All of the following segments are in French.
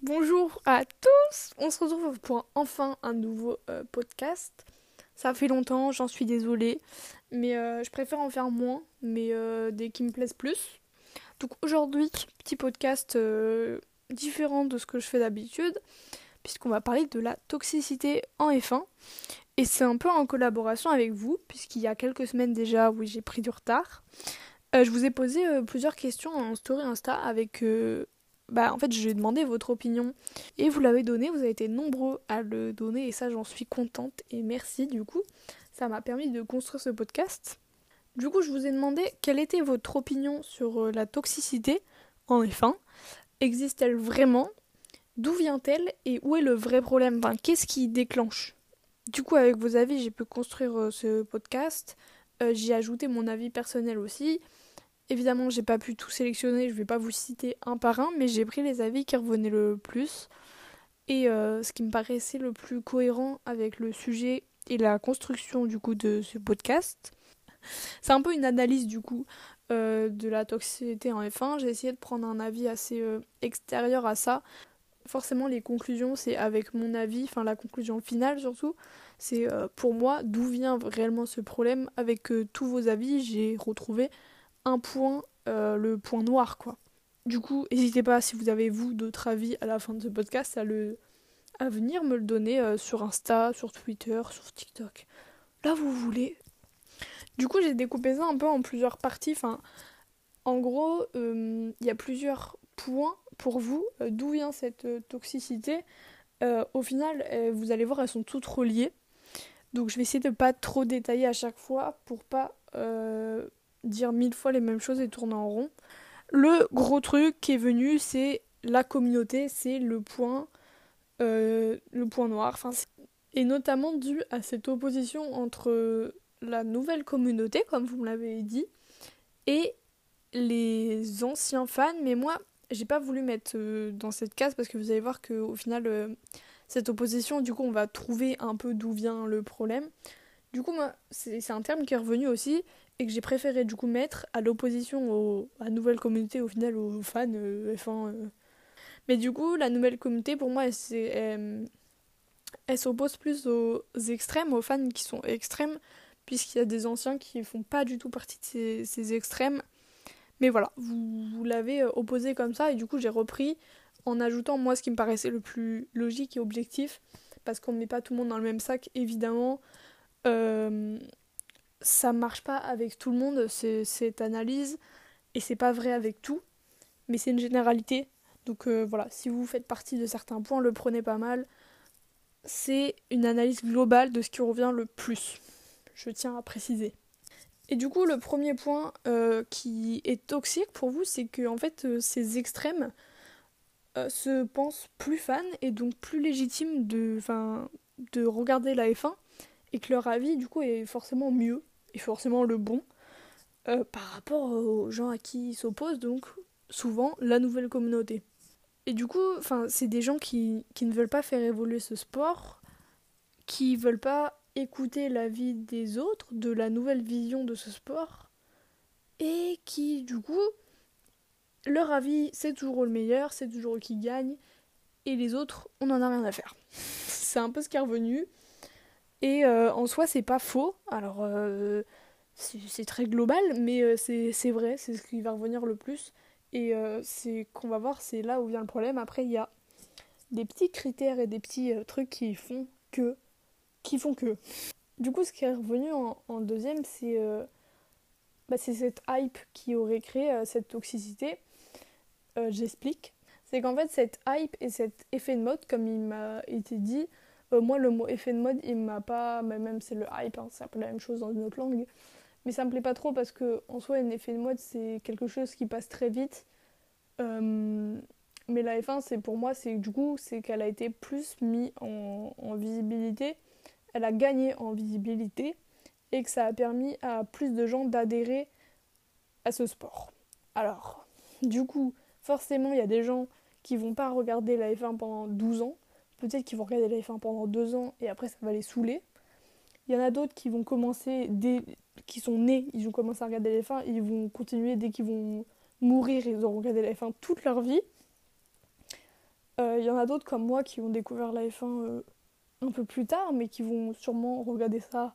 Bonjour à tous, on se retrouve pour enfin un nouveau euh, podcast. Ça fait longtemps, j'en suis désolée, mais euh, je préfère en faire moins, mais euh, des qui me plaisent plus. Donc aujourd'hui, petit podcast différent de ce que je fais d'habitude, puisqu'on va parler de la toxicité en F1. Et c'est un peu en collaboration avec vous, puisqu'il y a quelques semaines déjà, oui, j'ai pris du retard. Je vous ai posé plusieurs questions en story Insta avec bah en fait j'ai demandé votre opinion et vous l'avez donné, vous avez été nombreux à le donner et ça j'en suis contente et merci du coup. Ça m'a permis de construire ce podcast. Du coup je vous ai demandé quelle était votre opinion sur euh, la toxicité en F1. Existe-t-elle vraiment? D'où vient-elle? Et où est le vrai problème? Enfin qu'est-ce qui déclenche? Du coup avec vos avis j'ai pu construire euh, ce podcast. Euh, J'y ai ajouté mon avis personnel aussi. Évidemment, j'ai pas pu tout sélectionner, je vais pas vous citer un par un, mais j'ai pris les avis qui revenaient le plus et euh, ce qui me paraissait le plus cohérent avec le sujet et la construction du coup de ce podcast. C'est un peu une analyse du coup euh, de la toxicité en F1. J'ai essayé de prendre un avis assez euh, extérieur à ça. Forcément, les conclusions, c'est avec mon avis, enfin la conclusion finale surtout, c'est pour moi d'où vient réellement ce problème. Avec tous vos avis, j'ai retrouvé un point, euh, le point noir, quoi. Du coup, n'hésitez pas, si vous avez, vous, d'autres avis à la fin de ce podcast, à, le, à venir me le donner euh, sur Insta, sur Twitter, sur TikTok. Là, vous voulez. Du coup, j'ai découpé ça un peu en plusieurs parties. Enfin, en gros, euh, il y a plusieurs points pour vous. D'où vient cette toxicité Au final, vous allez voir, elles sont toutes reliées. Donc, je vais essayer de pas trop détailler à chaque fois pour pas dire mille fois les mêmes choses et tourner en rond. Le gros truc qui est venu, c'est la communauté, c'est le point, euh, le point noir. Enfin, et notamment dû à cette opposition entre la nouvelle communauté, comme vous me l'avez dit, et les anciens fans. Mais moi, j'ai pas voulu mettre euh, dans cette case parce que vous allez voir qu'au final, euh, cette opposition, du coup, on va trouver un peu d'où vient le problème. Du coup, moi, c'est un terme qui est revenu aussi et que j'ai préféré du coup mettre à l'opposition à la nouvelle communauté, au final aux fans euh, F1. Euh. Mais du coup, la nouvelle communauté, pour moi, elle, elle s'oppose plus aux extrêmes, aux fans qui sont extrêmes, puisqu'il y a des anciens qui font pas du tout partie de ces, extrêmes. Mais voilà, vous, l'avez euh, opposé comme ça, et du coup, j'ai repris en ajoutant moi ce qui me paraissait le plus logique et objectif, parce qu'on ne met pas tout le monde dans le même sac, évidemment. Euh, ça marche pas avec tout le monde, cette analyse, et c'est pas vrai avec tout, mais c'est une généralité. Donc euh, voilà, si vous faites partie de certains points, le prenez pas mal. C'est une analyse globale de ce qui revient le plus. Je tiens à préciser. Et du coup, le premier point euh, qui est toxique pour vous, c'est que en fait, euh, ces extrêmes se pensent plus fans et donc plus légitimes de, de regarder la F1 et que leur avis du coup est forcément mieux et forcément le bon euh, par rapport aux gens à qui ils s'opposent, donc souvent la nouvelle communauté. Et du coup, c'est des gens qui, qui ne veulent pas faire évoluer ce sport, qui veulent pas écouter l'avis des autres, de la nouvelle vision de ce sport, et qui, du coup, leur avis, c'est toujours le meilleur, c'est toujours eux qui gagnent, et les autres, on n'en a rien à faire. c'est un peu ce qui est revenu. Et euh, en soi, c'est pas faux. Alors, euh, c'est très global, mais euh, c'est vrai, c'est ce qui va revenir le plus. Et c'est qu'on va voir, c'est là où vient le problème. Après, il y a des petits critères et des petits trucs qui font que. Qui font que. Du coup, ce qui est revenu en, deuxième, c'est bah, cette hype qui aurait créé cette toxicité. J'explique. C'est qu'en fait, cette hype et cet effet de mode, comme il m'a été dit, euh, moi, le mot effet de mode, il m'a pas. Mais même c'est le hype, hein, c'est un peu la même chose dans une autre langue. Mais ça me plaît pas trop parce que, en soi, un effet de mode, c'est quelque chose qui passe très vite. Euh, mais la F1, c'est pour moi, c'est du coup, c'est qu'elle a été plus mise en, visibilité. Elle a gagné en visibilité et que ça a permis à plus de gens d'adhérer à ce sport. Alors, du coup, forcément, il y a des gens qui vont pas regarder la F1 pendant 12 ans Peut-être qu'ils vont regarder la F1 pendant deux ans et après ça va les saouler. Il y en a d'autres qui vont commencer dès qui sont nés, ils ont commencé à regarder la F1, ils vont continuer dès qu'ils vont mourir, ils auront regardé la F1 toute leur vie. Euh, il y en a d'autres comme moi qui ont découvert la F1 euh, un peu plus tard, mais qui vont sûrement regarder ça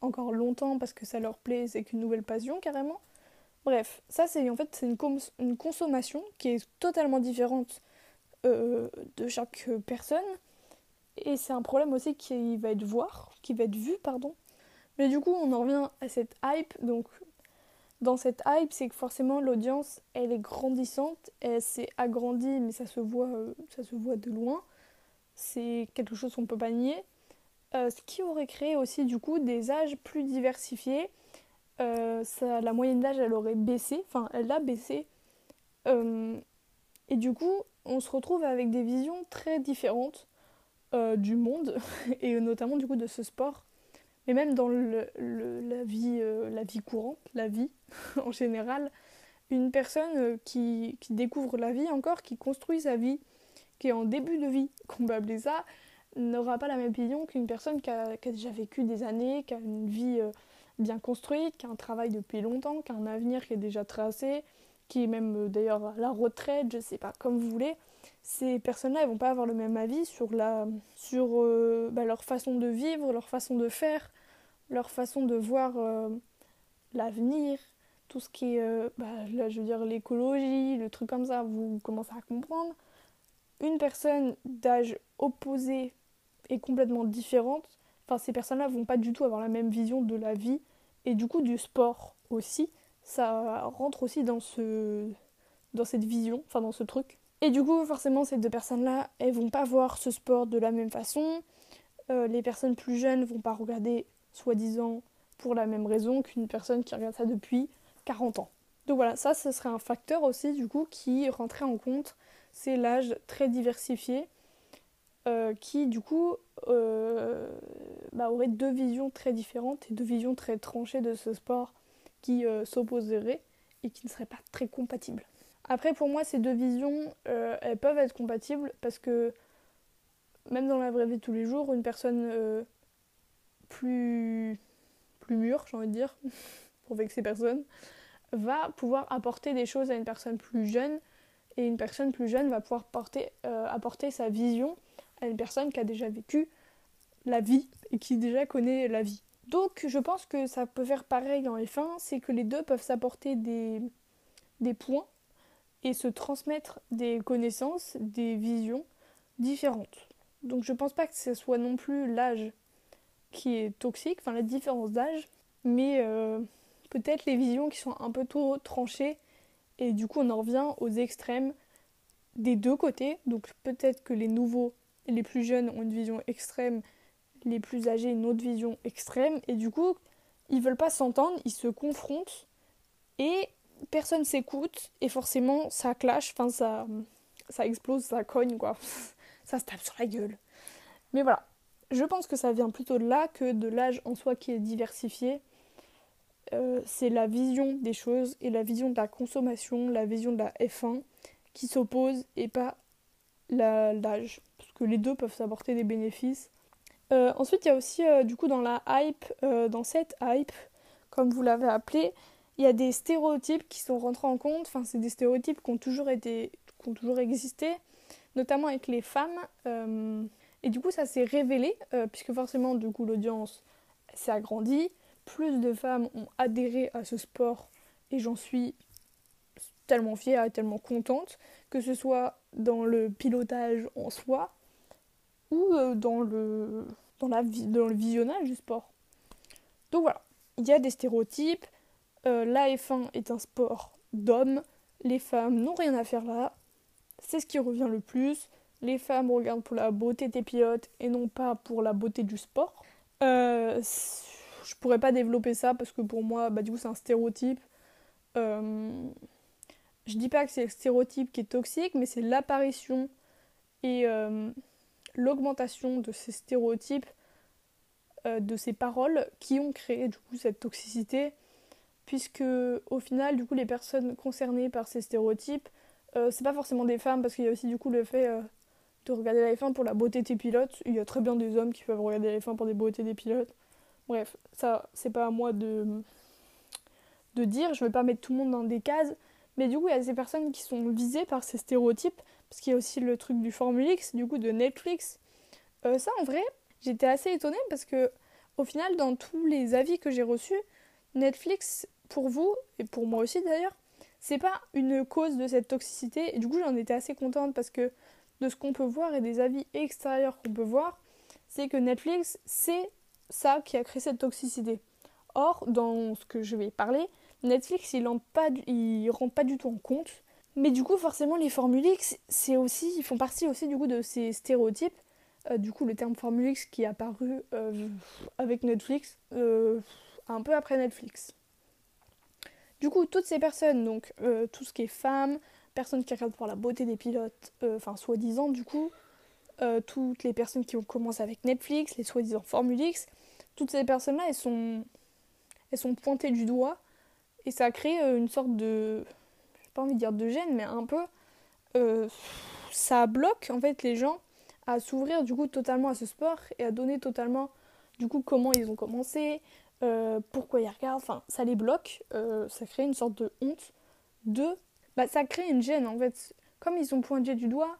encore longtemps parce que ça leur plaît, c'est qu'une nouvelle passion carrément. Bref, ça c'est en fait c'est une, consommation qui est totalement différente euh, de chaque personne et c'est un problème aussi qui va être voir, qui va être vu pardon. Mais du coup on en revient à cette hype donc dans cette hype, c'est que forcément l'audience, elle est grandissante, elle s'est agrandie, mais ça se voit, euh, ça se voit de loin. C'est quelque chose qu'on peut pas nier. Euh, ce qui aurait créé aussi du coup des âges plus diversifiés. Euh, la moyenne d'âge, elle aurait baissé, enfin elle a baissé. et du coup, on se retrouve avec des visions très différentes du monde, et notamment du coup de ce sport mais même dans le, la, vie, euh, la vie courante, la vie en général, une personne euh, qui, qui, découvre la vie encore, qui construit sa vie, qui est en début de vie, qu'on peut appeler ça, n'aura pas la même vision qu'une personne qui a, déjà vécu des années, qui a une vie euh, bien construite, qui a un travail depuis longtemps, qui a un avenir qui est déjà tracé, qui est même d'ailleurs à la retraite, je sais pas, comme vous voulez ces personnes-là, elles vont pas avoir le même avis sur, la, sur bah, leur façon de vivre, leur façon de faire, leur façon de voir euh, l'avenir, tout ce qui est, euh, bah, là, je veux dire, l'écologie, le truc comme ça, vous commencez à comprendre. Une personne d'âge opposé est complètement différente. Enfin, ces personnes-là vont pas du tout avoir la même vision de la vie et du coup du sport aussi. Ça rentre aussi dans ce, dans cette vision, enfin dans ce truc. Et du coup, forcément, ces deux personnes-là, elles vont pas voir ce sport de la même façon. Euh, les personnes plus jeunes vont pas regarder soi-disant pour la même raison qu'une personne qui regarde ça depuis 40 ans. Donc voilà, ça, ce serait un facteur aussi du coup qui rentrait en compte, c'est l'âge très diversifié euh, qui du coup euh, bah, aurait deux visions très différentes et deux visions très tranchées de ce sport qui euh, s'opposeraient et qui ne seraient pas très compatibles. Après pour moi ces deux visions elles peuvent être compatibles parce que même dans la vraie vie de tous les jours, une personne plus, plus mûr, j'ai envie de dire, pour vexer personne, va pouvoir apporter des choses à une personne plus jeune et une personne plus jeune va pouvoir porter, euh, apporter sa vision à une personne qui a déjà vécu la vie et qui déjà connaît la vie. Donc je pense que ça peut faire pareil en F1, c'est que les deux peuvent s'apporter des, points et se transmettre des connaissances, des visions différentes. Donc je pense pas que ce soit non plus l'âge qui est toxique, enfin la différence d'âge, mais euh, peut-être les visions qui sont un peu trop tranchées, et du coup on en revient aux extrêmes des deux côtés, donc peut-être que les nouveaux les plus jeunes ont une vision extrême, les plus âgés une autre vision extrême, et du coup ils veulent pas s'entendre, ils se confrontent, et personne s'écoute, et forcément ça clash, enfin ça, ça explose, ça cogne quoi, ça se tape sur la gueule. Mais voilà, je pense que ça vient plutôt de là que de l'âge en soi qui est diversifié. Euh, c'est la vision des choses et la vision de la consommation, la vision de la F1 qui s'opposent et pas l'âge. Parce que les deux peuvent s'apporter des bénéfices. Euh, ensuite, il y a aussi, euh, du coup, dans la hype, dans cette hype, comme vous l'avez appelé, il y a des stéréotypes qui sont rentrés en compte. Enfin, c'est des stéréotypes qui ont toujours été, qui ont toujours existé, notamment avec les femmes. Et du coup, ça s'est révélé, puisque forcément, du coup, l'audience s'est agrandie. Plus de femmes ont adhéré à ce sport, et j'en suis tellement fière et tellement contente, que ce soit dans le pilotage en soi, ou euh, dans, le, dans, la, visionnage du sport. Donc voilà, il y a des stéréotypes. Euh, la F1 est un sport d'hommes. Les femmes n'ont rien à faire là. C'est ce qui revient le plus les femmes regardent pour la beauté des pilotes et non pas pour la beauté du sport. Euh, je pourrais pas développer ça parce que pour moi, bah, du coup, c'est un stéréotype. Euh, je dis pas que c'est le stéréotype qui est toxique, mais c'est l'apparition et euh, l'augmentation de ces stéréotypes, euh, de ces paroles qui ont créé du coup cette toxicité, puisque au final, du coup, les personnes concernées par ces stéréotypes, c'est pas forcément des femmes parce qu'il y a aussi du coup le fait de regarder la F1 pour la beauté des pilotes. Il y a très bien des hommes qui peuvent regarder la F1 pour des beautés des pilotes. Bref, ça, c'est pas à moi de, dire, je veux pas mettre tout le monde dans des cases, mais du coup, il y a ces personnes qui sont visées par ces stéréotypes, parce qu'il y a aussi le truc du Formulix, du coup, de Netflix. Euh, ça, en vrai, j'étais assez étonnée parce que, au final, dans tous les avis que j'ai reçus, Netflix, pour vous, et pour moi aussi d'ailleurs, c'est pas une cause de cette toxicité. Et du coup, j'en étais assez contente parce que de ce qu'on peut voir et des avis extérieurs qu'on peut voir, c'est que Netflix, c'est ça qui a créé cette toxicité. Or, dans ce que je vais parler, Netflix, il ne rend pas du tout en compte. Mais du coup, forcément, les Formule X, c'est aussi, ils font partie aussi du coup de ces stéréotypes. Euh, du coup, le terme Formule X qui est apparu euh, avec Netflix, euh, un peu après Netflix. Du coup, toutes ces personnes, donc tout ce qui est femmes, personnes qui regardent pour la beauté des pilotes, enfin soi-disant du coup, toutes les personnes qui ont commencé avec Netflix, les soi-disant Formule X, toutes ces personnes-là, elles sont, elles sont pointées du doigt et ça crée euh, une sorte de. J'ai pas envie de dire de gêne, mais un peu. Euh, ça bloque en fait les gens à s'ouvrir du coup totalement à ce sport et à donner totalement du coup comment ils ont commencé, euh, pourquoi ils regardent, enfin ça les bloque, ça crée une sorte de honte, de, bah ça crée une gêne en fait, comme ils sont pointés du doigt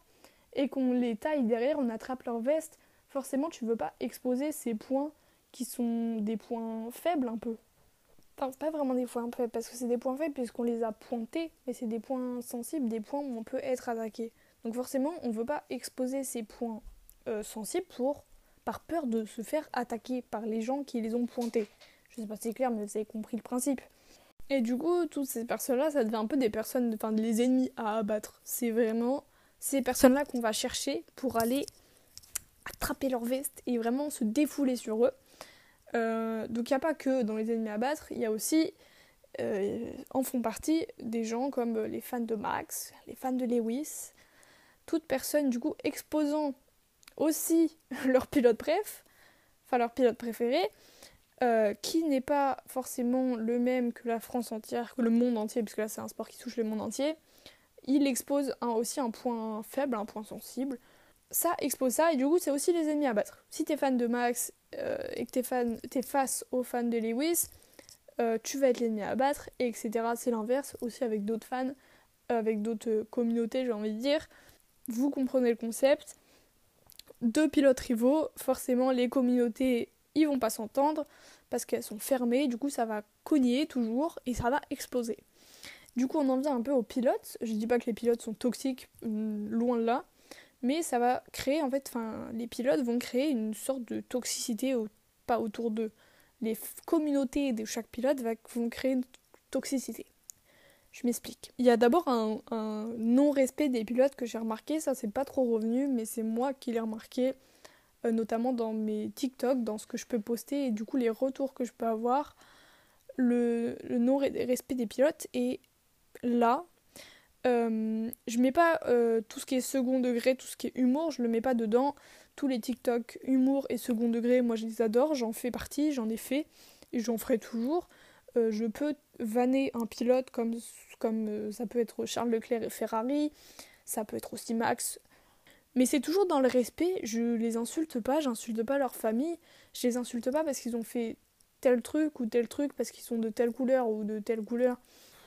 et qu'on les taille derrière, on attrape leur veste, forcément tu veux pas exposer ces points qui sont des points faibles un peu. Enfin, pas vraiment des points faibles, parce que c'est des points faibles puisqu'on les a pointés, mais c'est des points sensibles, des points où on peut être attaqué. Donc forcément, on ne veut pas exposer ces points euh, sensibles pour, par peur de se faire attaquer par les gens qui les ont pointés. Je sais pas si c'est clair, mais vous avez compris le principe. Et du coup, toutes ces personnes-là, ça devient un peu des personnes, enfin des ennemis à abattre. C'est vraiment ces personnes-là qu'on va chercher pour aller attraper leur veste et vraiment se défouler sur eux. Euh, donc il n'y a pas que dans les ennemis à battre, il y a aussi, euh, en font partie, des gens comme les fans de Max, les fans de Lewis, toute personne du coup exposant aussi leur pilote préf, enfin leur pilote préféré, euh, qui n'est pas forcément le même que la France entière, que le monde entier, puisque là c'est un sport qui touche le monde entier, il expose aussi un point faible, un point sensible. Ça expose ça, et du coup c'est aussi les ennemis à battre. Si t'es fan de Max euh, et que tu es, face aux fans de Lewis, euh, tu vas être l'ennemi à battre, et etc. C'est l'inverse aussi avec d'autres fans, avec d'autres communautés, j'ai envie de dire. Vous comprenez le concept. Deux pilotes rivaux, forcément les communautés ils vont pas s'entendre parce qu'elles sont fermées, du coup ça va cogner toujours et ça va exploser. Du coup on en vient un peu aux pilotes. Je dis pas que les pilotes sont toxiques, mm, loin de là, mais ça va créer en fait, enfin, les pilotes vont créer une sorte de toxicité, pas autour d'eux. Les communautés de chaque pilote vont créer une toxicité. Je m'explique. Il y a d'abord un, non-respect des pilotes que j'ai remarqué, ça c'est pas trop revenu, mais c'est moi qui l'ai remarqué, euh, notamment dans mes TikTok, dans ce que je peux poster et du coup les retours que je peux avoir. Le, le non-respect des pilotes et là, euh, je mets pas euh, tout ce qui est second degré, tout ce qui est humour, je le mets pas dedans. Tous les TikTok humour et second degré, moi je les adore, j'en fais partie, j'en ai fait et j'en ferai toujours. Euh, je peux vanner un pilote comme, comme ça peut être Charles Leclerc et Ferrari, ça peut être aussi Max. Mais c'est toujours dans le respect, je les insulte pas, j'insulte pas leur famille, je les insulte pas parce qu'ils ont fait tel truc ou tel truc, parce qu'ils sont de telle couleur ou de telle couleur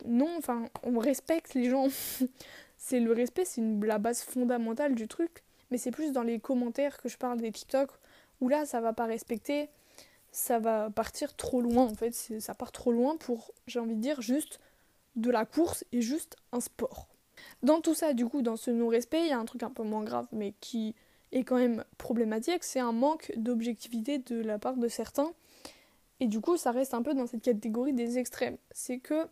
non, enfin, on respecte les gens. c'est le respect, c'est la base fondamentale du truc. Mais c'est plus dans les commentaires que je parle des TikTok où là, ça va pas respecter, ça va partir trop loin en fait. Ça part trop loin pour, j'ai envie de dire, juste de la course et juste un sport. Dans tout ça, du coup, dans ce non-respect, il y a un truc un peu moins grave, mais qui est quand même problématique, c'est un manque d'objectivité de la part de certains. Et du coup, ça reste un peu dans cette catégorie des extrêmes. C'est que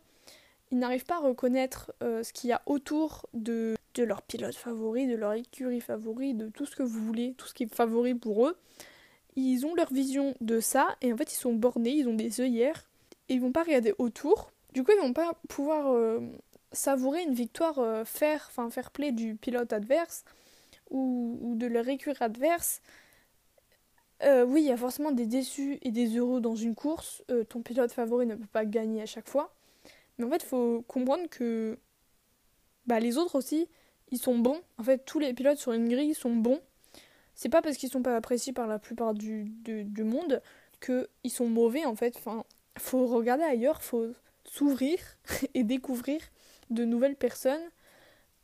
ils n'arrivent pas à reconnaître euh, ce qu'il y a autour de, leur pilote favori, de leur écurie favori, de tout ce que vous voulez, tout ce qui est favori pour eux. Ils ont leur vision de ça et en fait ils sont bornés, ils ont des œillères et ils vont pas regarder autour. Du coup ils vont pas pouvoir euh, savourer une victoire euh, fair, enfin fair play du pilote adverse ou, ou de leur écurie adverse. oui, il y a forcément des déçus et des heureux dans une course. ton pilote favori ne peut pas gagner à chaque fois. Mais en fait, il faut comprendre que bah, les autres aussi, ils sont bons. En fait, tous les pilotes sur une grille sont bons. C'est pas parce qu'ils sont pas appréciés par la plupart du, du, monde qu'ils sont mauvais en fait. Enfin, faut regarder ailleurs, faut s'ouvrir et découvrir de nouvelles personnes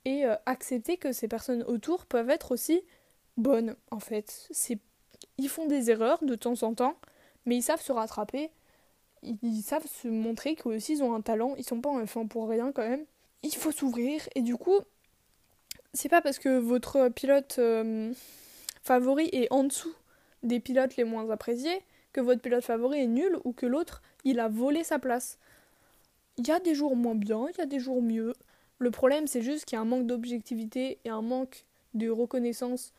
et euh, accepter que ces personnes autour peuvent être aussi bonnes en fait. Ils font des erreurs de temps en temps, mais ils savent se rattraper. Ils, savent se montrer qu'eux aussi ils ont un talent, ils sont pas en fin pour rien quand même. Il faut s'ouvrir et du coup, c'est pas parce que votre pilote euh, favori est en dessous des pilotes les moins appréciés que votre pilote favori est nul ou que l'autre il a volé sa place. Il y a des jours moins bien, il y a des jours mieux. Le problème, c'est juste qu'il y a un manque d'objectivité et un manque de reconnaissance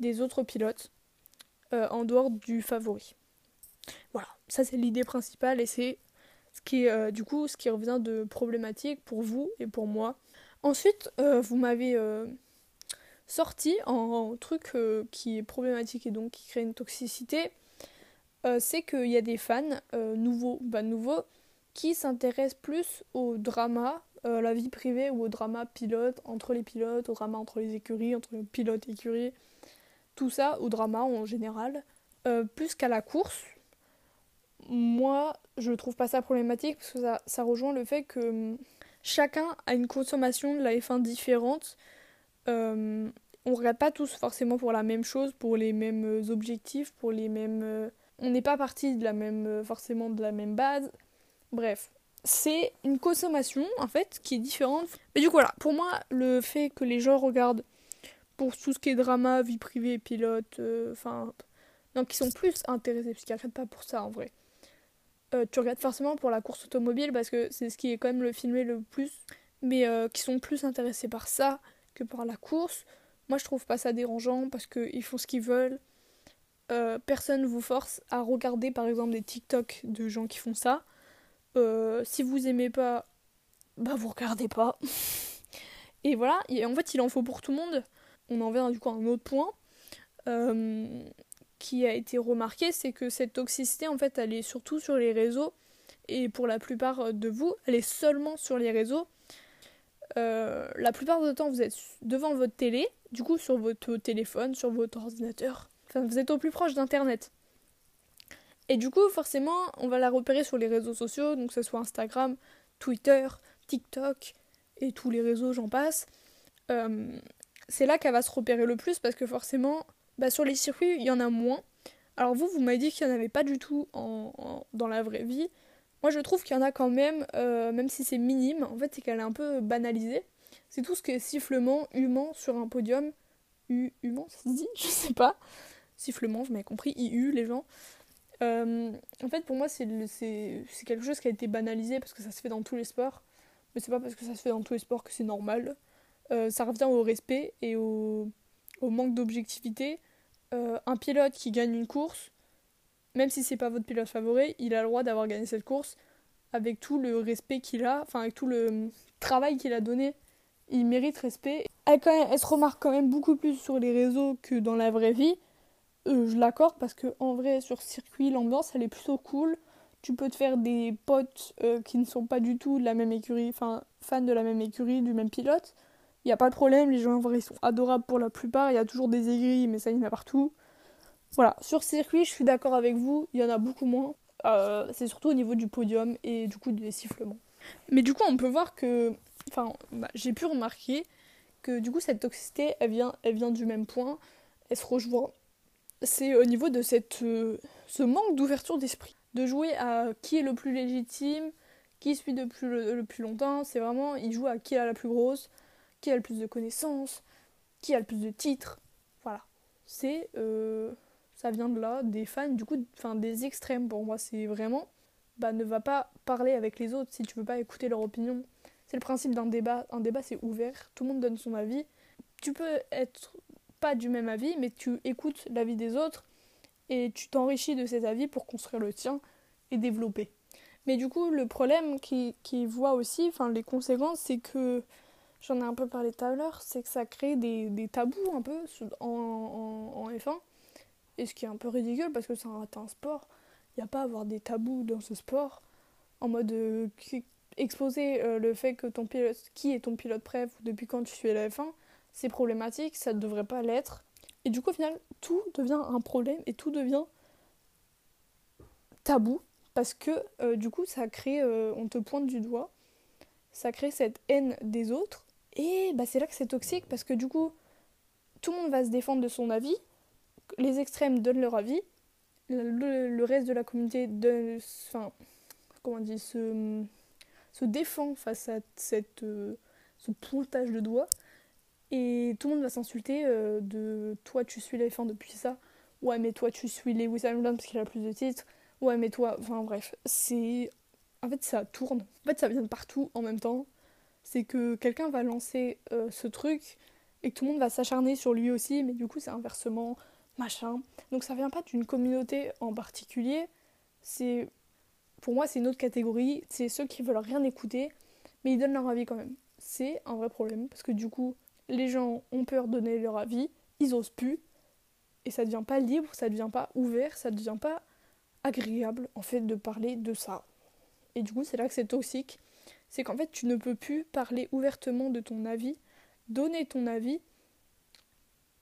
des autres pilotes euh, en dehors du favori. Voilà, ça c'est l'idée principale et c'est ce qui euh, du coup ce qui revient de problématique pour vous et pour moi. Ensuite, euh, vous m'avez sorti en, truc qui est problématique et donc qui crée une toxicité. c'est qu'il y a des fans nouveaux, bah nouveaux, qui s'intéressent plus au drama, euh, la vie privée ou au drama pilote, entre les pilotes, au drama entre les écuries, entre les pilotes et écuries, tout ça, au drama en général, euh, plus qu'à la course. Moi, je trouve pas ça problématique parce que ça, ça rejoint le fait que hum, chacun a une consommation de la F1 différente. Euh, on regarde pas tous forcément pour la même chose, pour les mêmes objectifs, pour les mêmes. on n'est pas parti de la même, forcément de la même base. Bref, c'est une consommation en fait qui est différente. Mais du coup voilà, pour moi le fait que les gens regardent pour tout ce qui est drama, vie privée, pilote, euh, enfin, donc ils sont plus intéressés parce qu'ils regardent pas pour ça en vrai. Euh, tu regardes forcément pour la course automobile parce que c'est ce qui est quand même le filmé le plus, mais euh, qui sont plus intéressés par ça que par la course. Moi je trouve pas ça dérangeant parce qu'ils font ce qu'ils veulent. personne ne vous force à regarder par exemple des TikTok de gens qui font ça. Euh, si vous aimez pas, bah vous regardez pas. et voilà, et en fait il en faut pour tout le monde. On en vient du coup à un autre point euh, qui a été remarqué, c'est que cette toxicité en fait elle est surtout sur les réseaux et pour la plupart de vous, elle est seulement sur les réseaux. Euh, la plupart du temps vous êtes devant votre télé, du coup sur votre téléphone, sur votre ordinateur. Enfin, vous êtes au plus proche d'internet. Et du coup, forcément, on va la repérer sur les réseaux sociaux, donc que ce soit Instagram, Twitter, TikTok et tous les réseaux, j'en passe. Euh, c'est là qu'elle va se repérer le plus parce que forcément, bah, sur les circuits, il y en a moins. Alors vous, vous m'avez dit qu'il n'y en avait pas du tout en, dans la vraie vie. Moi, je trouve qu'il y en a quand même, euh, même si c'est minime. En fait, c'est qu'elle est un peu banalisée. C'est tout ce qui est sifflement, humain sur un podium. U humain, ça se dit Je sais pas. Sifflement, vous m'avez compris. IU, les gens. Euh, en fait, pour moi, c'est quelque chose qui a été banalisé parce que ça se fait dans tous les sports. Mais c'est pas parce que ça se fait dans tous les sports que c'est normal. Euh, ça revient au respect et au, au manque d'objectivité. Euh, un pilote qui gagne une course, même si c'est pas votre pilote favori, il a le droit d'avoir gagné cette course avec tout le respect qu'il a, enfin avec tout le travail qu'il a donné. Il mérite respect. Elle, quand elle se remarque quand même beaucoup plus sur les réseaux que dans la vraie vie. Euh, je l'accorde parce que en vrai sur circuit l'ambiance elle est plutôt cool. Tu peux te faire des potes euh, qui ne sont pas du tout de la même écurie, enfin fans de la même écurie, du même pilote. Il n'y a pas de problème, les gens en vrai ils sont adorables pour la plupart, il y a toujours des aigris mais ça il y en a partout. Voilà, sur circuit je suis d'accord avec vous, il y en a beaucoup moins. Euh, c'est surtout au niveau du podium et du coup des sifflements. Mais du coup on peut voir que, enfin bah, j'ai pu remarquer que du coup cette toxicité elle vient, elle vient du même point, elle se rejoint c'est au niveau de cette, euh, ce manque d'ouverture d'esprit. De jouer à qui est le plus légitime, qui suit depuis le, plus longtemps. C'est vraiment, il joue à qui a la plus grosse, qui a le plus de connaissances, qui a le plus de titres. Voilà. C'est. Euh, ça vient de là, des fans, du coup, enfin des extrêmes pour moi. C'est vraiment. Bah, ne va pas parler avec les autres si tu veux pas écouter leur opinion. C'est le principe d'un débat. Un débat, c'est ouvert. Tout le monde donne son avis. Tu peux être pas du même avis, mais tu écoutes l'avis des autres et tu t'enrichis de cet avis pour construire le tien et développer. Mais du coup, le problème qui, voit aussi, enfin les conséquences, c'est que, j'en ai un peu parlé tout à l'heure, c'est que ça crée des, des, tabous un peu en, en, F1. Et ce qui est un peu ridicule parce que c'est un, un sport. Il n'y a pas à avoir des tabous dans ce sport. En mode euh, exposer euh, le fait que ton pilote, qui est ton pilote préf, depuis quand tu suis à la F1, c'est problématique, ça ne devrait pas l'être. Et du coup, au final, tout devient un problème et tout devient tabou parce que euh, du coup ça crée, on te pointe du doigt, ça crée cette haine des autres et bah, c'est là que c'est toxique parce que du coup tout le monde va se défendre de son avis, les extrêmes donnent leur avis, le, reste de la communauté donne, enfin, comment dit, se, se défend face à cette, euh, ce pointage de doigts. Et tout le monde va s'insulter de toi tu suis les fins depuis ça? Ouais mais toi tu suis Lewis Hamilton parce qu'il a plus de titres, ouais mais toi, enfin bref, c'est... En fait ça tourne, en fait ça vient de partout en même temps, c'est que quelqu'un va lancer euh, ce truc et que tout le monde va s'acharner sur lui aussi, mais du coup c'est inversement, machin. Donc ça vient pas d'une communauté en particulier, c'est... Pour moi c'est une autre catégorie, c'est ceux qui veulent rien écouter, mais ils donnent leur avis quand même. C'est un vrai problème, parce que du coup les gens ont peur de donner leur avis, ils osent plus, et ça devient pas libre, ça devient pas ouvert, ça devient pas agréable en fait de parler de ça. Et du coup, c'est là que c'est toxique. C'est qu'en fait, tu ne peux plus parler ouvertement de ton avis, donner ton avis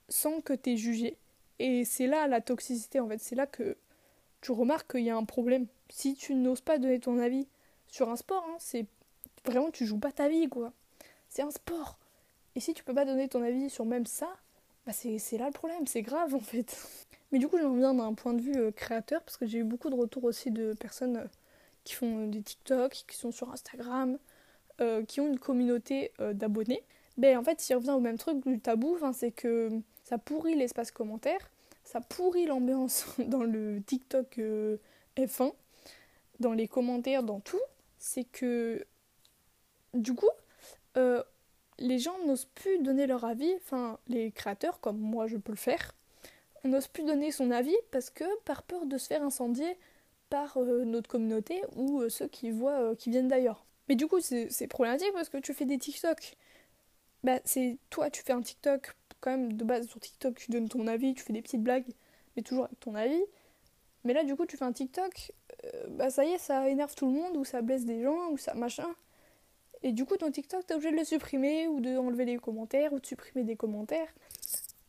sans que tu es jugé. Et c'est là la toxicité en fait, c'est là que tu remarques qu'il y a un problème. Si tu n'oses pas donner ton avis sur un sport, hein, c'est vraiment tu joues pas ta vie quoi. C'est un sport. Et si tu peux pas donner ton avis sur même ça, bah c'est là le problème, c'est grave en fait. Mais du coup, j'en reviens d'un point de vue euh, créateur, parce que j'ai eu beaucoup de retours aussi de personnes euh, qui font euh, des TikTok, qui sont sur Instagram, qui ont une communauté d'abonnés. Ben en fait, il revient au même truc du tabou, c'est que ça pourrit l'espace commentaire, ça pourrit l'ambiance dans le TikTok F1, dans les commentaires, dans tout. C'est que du coup, les gens n'osent plus donner leur avis, enfin les créateurs comme moi je peux le faire, on n'ose plus donner son avis parce que par peur de se faire incendier par euh, notre communauté ou euh, ceux qui voient euh, qui viennent d'ailleurs. Mais du coup c'est problématique parce que tu fais des TikTok. Bah c'est toi tu fais un TikTok quand même de base sur TikTok tu donnes ton avis, tu fais des petites blagues mais toujours avec ton avis. Mais là du coup tu fais un TikTok, bah ça y est ça énerve tout le monde ou ça blesse des gens ou ça machin. Et du coup, ton TikTok, t'es obligé de le supprimer ou de enlever les commentaires ou de supprimer des commentaires.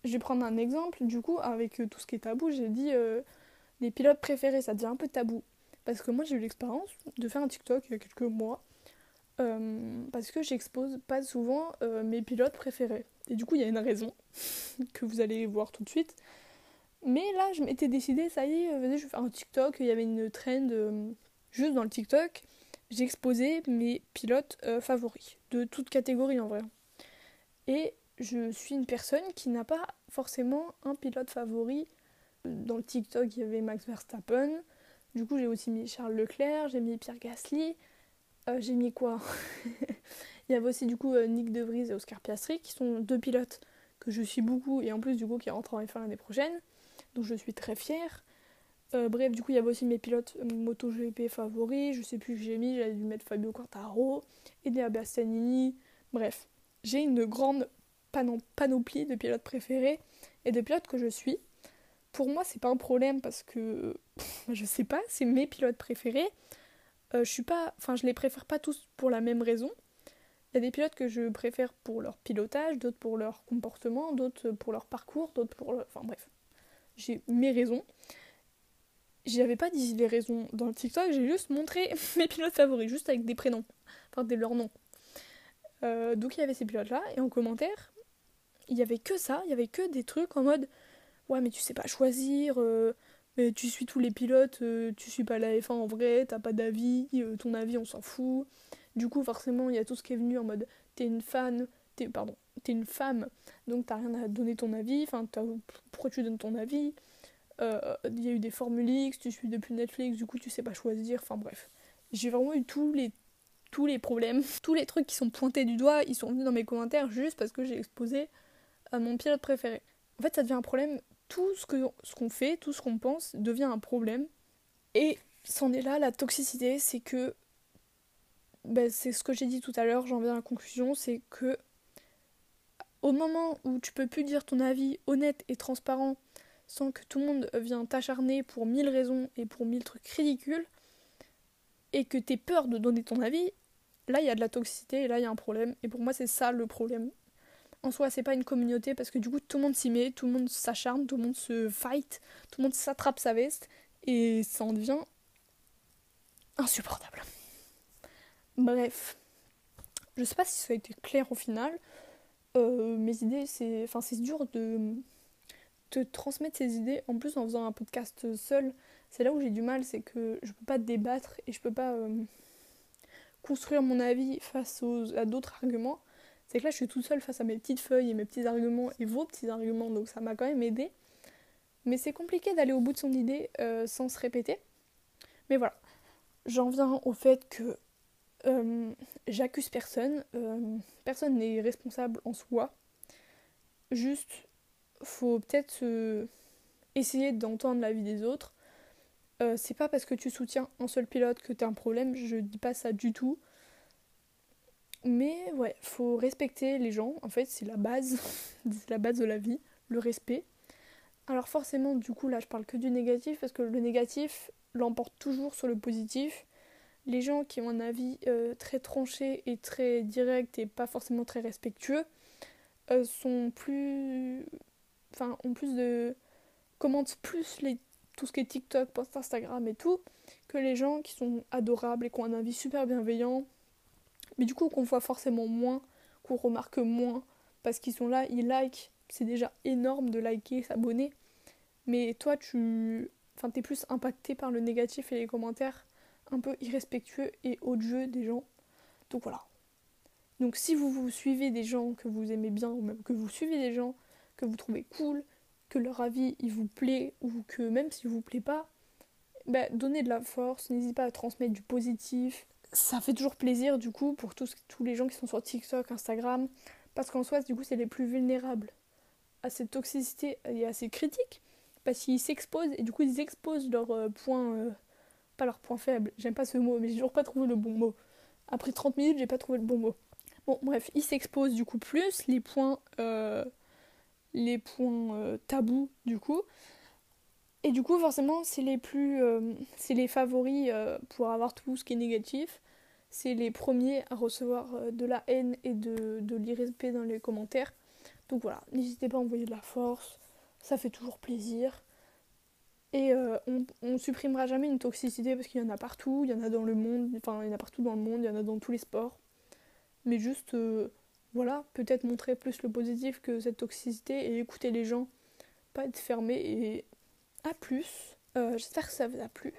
Je vais prendre un exemple. Du coup, avec tout ce qui est tabou, j'ai dit les pilotes préférés, ça devient un peu tabou. Parce que moi, j'ai eu l'expérience de faire un TikTok il y a quelques mois. Euh, parce que j'expose pas souvent mes pilotes préférés. Et du coup, il y a une raison que vous allez voir tout de suite. Mais là, je m'étais décidé, ça y est, vas-y, je vais faire un TikTok. Il y avait une trend juste dans le TikTok exposé mes pilotes euh, favoris, de toute catégorie en vrai. Et je suis une personne qui n'a pas forcément un pilote favori. Dans le TikTok, il y avait Max Verstappen. Du coup, j'ai aussi mis Charles Leclerc, j'ai mis Pierre Gasly. Euh, j'ai mis quoi? Il y avait aussi du coup euh, Nick De Vries et Oscar Piastri qui sont deux pilotes que je suis beaucoup et en plus du coup qui rentrent en F1 l'année prochaine. Donc je suis très fière. Euh, bref, du coup, il y avait aussi mes pilotes MotoGP favoris. Je sais plus que j'ai mis, j'avais dû mettre Fabio Quartaro, Enea Bastianini. Bref, j'ai une grande panoplie de pilotes préférés et de pilotes que je suis. Pour moi, c'est pas un problème parce que je sais pas, c'est mes pilotes préférés. Euh, je suis pas, enfin, je les préfère pas tous pour la même raison. Il y a des pilotes que je préfère pour leur pilotage, d'autres pour leur comportement, d'autres pour leur parcours, d'autres pour, enfin bref, j'ai mes raisons j'avais pas dit les raisons dans le TikTok, j'ai juste montré mes pilotes favoris, juste avec des prénoms, enfin des leurs noms. Euh, donc il y avait ces pilotes-là, et en commentaire, il y avait que ça, il y avait que des trucs en mode Ouais, mais tu sais pas choisir, euh, mais tu suis tous les pilotes, euh, tu suis pas la F1 en vrai, t'as pas d'avis, ton avis on s'en fout. Du coup, forcément, il y a tout ce qui est venu en mode T'es une fan, t'es, pardon, t'es une femme, donc t'as rien à donner ton avis, enfin, pourquoi tu donnes ton avis? Euh, il y a eu des formules X, tu suis depuis Netflix, du coup tu sais pas choisir, enfin bref. J'ai vraiment eu tous les, tous les problèmes, tous les trucs qui sont pointés du doigt, ils sont venus dans mes commentaires juste parce que j'ai exposé à mon pilote préféré. En fait ça devient un problème, tout ce qu'on ce qu'on fait, tout ce qu'on pense devient un problème. Et c'en est là la toxicité, c'est que ben, c'est ce que j'ai dit tout à l'heure, j'en viens à la conclusion, c'est que au moment où tu peux plus dire ton avis honnête et transparent sans que tout le monde vienne t'acharner pour mille raisons et pour mille trucs ridicules, et que t'aies peur de donner ton avis, là il y a de la toxicité et là il y a un problème. Et pour moi c'est ça le problème. En soi c'est pas une communauté parce que du coup tout le monde s'y met, tout le monde s'acharne, tout le monde se fight, tout le monde s'attrape sa veste et ça en devient insupportable. Bref, je sais pas si ça a été clair au final. Euh, mes idées, c'est. Enfin, c'est dur de te transmettre ces idées. En plus, en faisant un podcast seul, c'est là où j'ai du mal, c'est que je peux pas débattre et je peux pas euh, construire mon avis face à d'autres arguments. C'est que là, je suis tout seul face à mes petites feuilles et mes petits arguments et vos petits arguments, donc ça m'a quand même aidé. Mais c'est compliqué d'aller au bout de son idée euh, sans se répéter. Mais voilà, j'en viens au fait que euh, j'accuse personne, euh, personne n'est responsable en soi. Juste, faut peut-être essayer d'entendre la vie des autres. C'est pas parce que tu soutiens un seul pilote que t'as un problème, je dis pas ça du tout. Mais ouais, faut respecter les gens, en fait c'est la base, c'est la base de la vie, le respect. Alors forcément, du coup là je parle que du négatif parce que le négatif l'emporte toujours sur le positif les gens qui ont un avis euh, très tranché et très direct et pas forcément très respectueux euh, sont plus. Enfin, ont plus de. commentent plus les, tout ce qui est TikTok, post Instagram et tout, que les gens qui sont adorables et qui ont un avis super bienveillant, mais du coup qu'on voit forcément moins, qu'on remarque moins, parce qu'ils sont là, ils like, c'est déjà énorme de liker, s'abonner, mais toi tu. Enfin, t'es plus impacté par le négatif et les commentaires un peu irrespectueux et odieux des gens. Donc voilà. Donc si vous, vous suivez des gens que vous aimez bien, ou même que vous suivez des gens que vous trouvez cool, que leur avis il vous plaît, ou que même s'il vous plaît pas, bah, donnez de la force, n'hésitez pas à transmettre du positif. Ça fait toujours plaisir du coup pour tous, tous les gens qui sont sur TikTok, Instagram, parce qu'en soi du coup c'est les plus vulnérables à cette toxicité et à ces critiques, parce qu'ils s'exposent et du coup ils exposent leurs euh, points... Euh, pas leur point faible, j'aime pas ce mot, mais j'ai toujours pas trouvé le bon mot. Après 30 minutes, j'ai pas trouvé le bon mot. Bon, bref, ils s'exposent du coup plus les points, euh, les points tabous du coup. Et du coup, forcément, c'est les plus, euh, c'est les favoris pour avoir tout ce qui est négatif. C'est les premiers à recevoir de la haine et de, de l'irrespect dans les commentaires. Donc voilà, n'hésitez pas à envoyer de la force, ça fait toujours plaisir. Et euh, on, on supprimera jamais une toxicité parce qu'il y en a partout, il y en a dans le monde, enfin il y en a partout dans le monde, il y en a dans tous les sports. Mais juste, euh, voilà, peut-être montrer plus le positif que cette toxicité et écouter les gens, pas être fermé et plus. Euh, j'espère que ça vous a plu.